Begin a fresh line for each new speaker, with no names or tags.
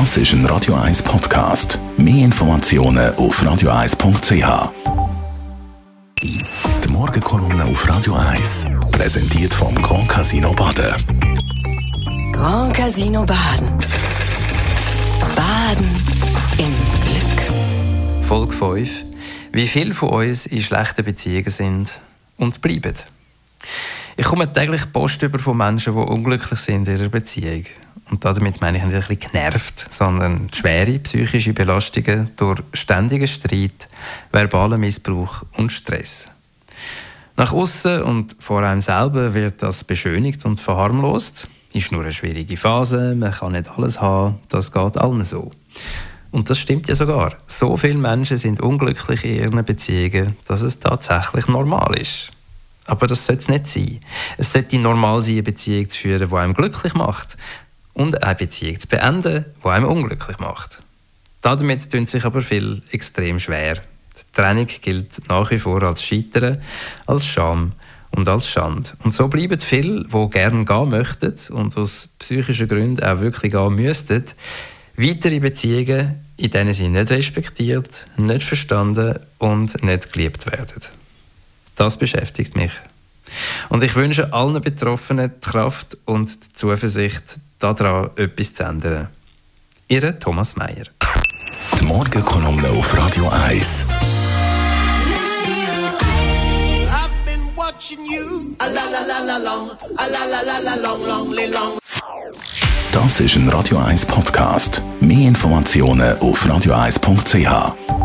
Das ist ein Radio 1 Podcast. Mehr Informationen auf radio1.ch. Die Morgenkolumne auf Radio 1 präsentiert vom Grand Casino Baden.
Grand Casino Baden. Baden im Glück.
Folge 5. Wie viele von uns in schlechten Beziehungen sind und bleiben. Ich komme täglich Post über von Menschen, die unglücklich sind in ihrer Beziehung. Und damit meine ich nicht ein bisschen genervt, sondern schwere psychische Belastungen durch ständigen Streit, verbalen Missbrauch und Stress. Nach außen und vor einem selber wird das beschönigt und verharmlost. Ist nur eine schwierige Phase, man kann nicht alles haben, das geht allen so. Und das stimmt ja sogar. So viele Menschen sind unglücklich in ihren Beziehungen, dass es tatsächlich normal ist. Aber das sollte es nicht sein. Es sollte normal sein, eine Beziehung zu führen, die einem glücklich macht. Und eine Beziehung zu beenden, die einem unglücklich macht. Damit tun sich aber viel extrem schwer. Die Trennung gilt nach wie vor als Scheitern, als Scham und als Schande. Und so bleiben viele, die gerne gehen möchten und aus psychischen Gründen auch wirklich gehen müssten, weitere Beziehungen, in denen sie nicht respektiert, nicht verstanden und nicht geliebt werden. Das beschäftigt mich. Und ich wünsche allen Betroffenen die Kraft und die Zuversicht, daran etwas zu ändern. Ihre Thomas Mayer.
Die Morgenkolumne auf Radio 1.
I've been watching you. A la la la la long. A la la la la long, long, li long.
Das ist ein Radio 1 Podcast. Mehr Informationen auf radio1.ch.